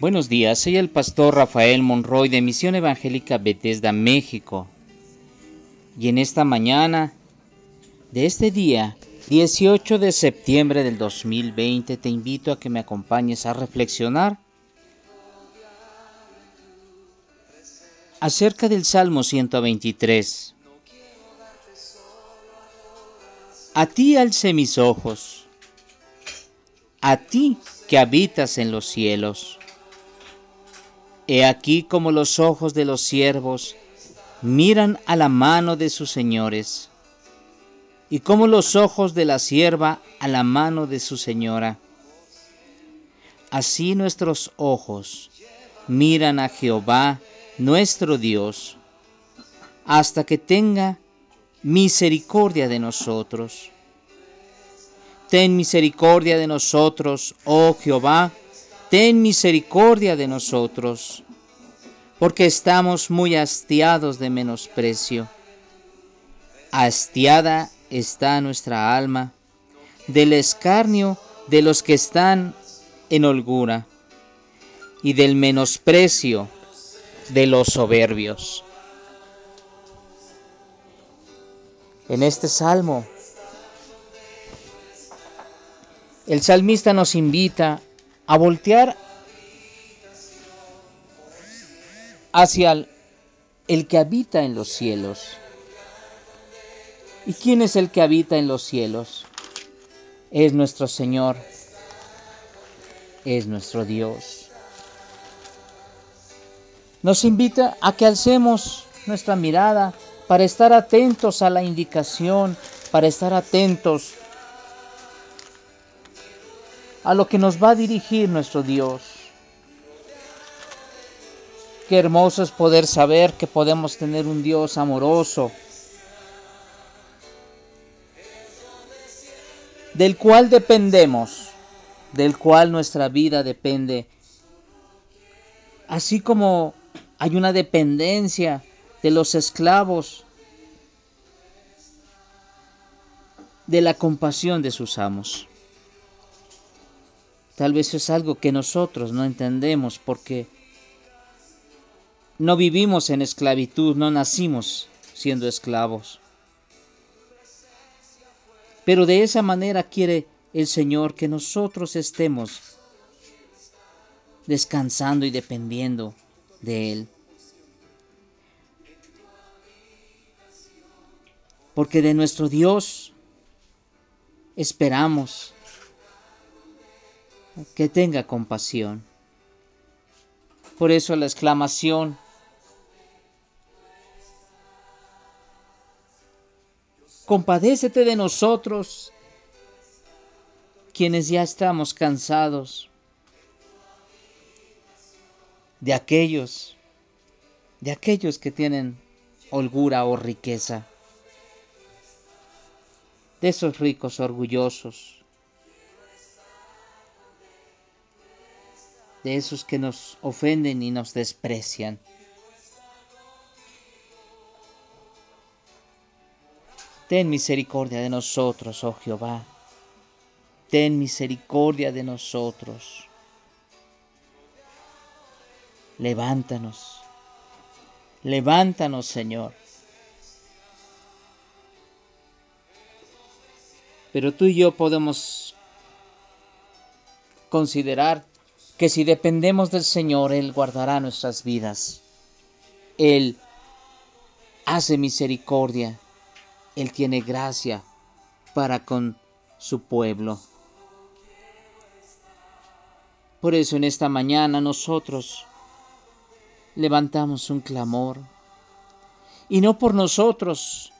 Buenos días, soy el pastor Rafael Monroy de Misión Evangélica Bethesda, México. Y en esta mañana de este día, 18 de septiembre del 2020, te invito a que me acompañes a reflexionar acerca del Salmo 123. A ti alcé mis ojos, a ti que habitas en los cielos. He aquí como los ojos de los siervos miran a la mano de sus señores, y como los ojos de la sierva a la mano de su señora. Así nuestros ojos miran a Jehová, nuestro Dios, hasta que tenga misericordia de nosotros. Ten misericordia de nosotros, oh Jehová, ten misericordia de nosotros, porque estamos muy hastiados de menosprecio. Hastiada está nuestra alma del escarnio de los que están en holgura y del menosprecio de los soberbios. En este salmo, el salmista nos invita a voltear hacia el, que habita en los cielos. ¿Y quién es el que habita en los cielos? Es nuestro Señor, es nuestro Dios. Nos invita a que alcemos nuestra mirada para estar atentos a la indicación, para estar atentos a lo que nos va a dirigir nuestro Dios. Qué hermoso es poder saber que podemos tener un Dios amoroso, del cual dependemos, del cual nuestra vida depende. Así como hay una dependencia de los esclavos, de la compasión de sus amos. Tal vez es algo que nosotros no entendemos porque no vivimos en esclavitud, no nacimos siendo esclavos. Pero de esa manera quiere el Señor que nosotros estemos descansando y dependiendo de Él. Porque de nuestro Dios esperamos que tenga compasión. Por eso la exclamación, compadécete de nosotros, quienes ya estamos cansados de aquellos, de aquellos que tienen holgura o riqueza, de esos ricos orgullosos, de esos que nos ofenden y nos desprecian. Ten misericordia de nosotros, oh Jehová. Ten misericordia de nosotros. Levántanos. Levántanos, Señor. Pero tú y yo podemos considerar que si dependemos del Señor, Él guardará nuestras vidas. Él hace misericordia. Él tiene gracia para con su pueblo. Por eso en esta mañana nosotros levantamos un clamor. Y no por nosotros,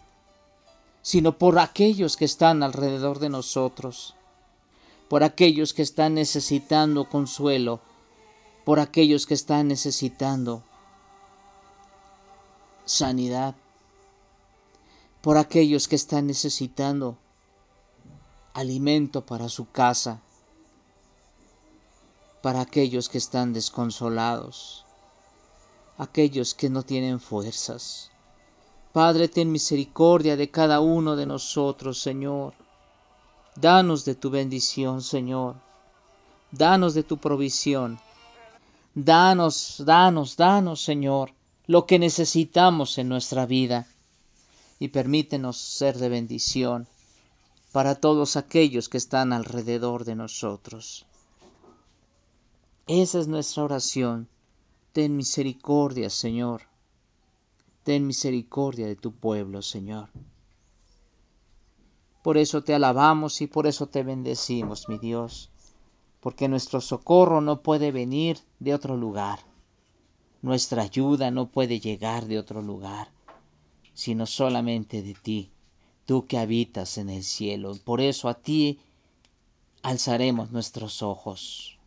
sino por aquellos que están alrededor de nosotros por aquellos que están necesitando consuelo, por aquellos que están necesitando sanidad, por aquellos que están necesitando alimento para su casa, para aquellos que están desconsolados, aquellos que no tienen fuerzas. Padre, ten misericordia de cada uno de nosotros, Señor. Danos de tu bendición, Señor. danos de tu provisión. Danos, danos, danos, Señor, lo que necesitamos en nuestra vida y permítenos ser de bendición para todos aquellos que están alrededor de nosotros. Esa es nuestra oración. Ten misericordia, Señor. Ten misericordia de tu pueblo, Señor. Por eso te alabamos y por eso te bendecimos, mi Dios, porque nuestro socorro no puede venir de otro lugar. Nuestra ayuda no puede llegar de otro lugar, sino solamente de ti, tú que habitas en el cielo. Por eso a ti alzaremos nuestros ojos.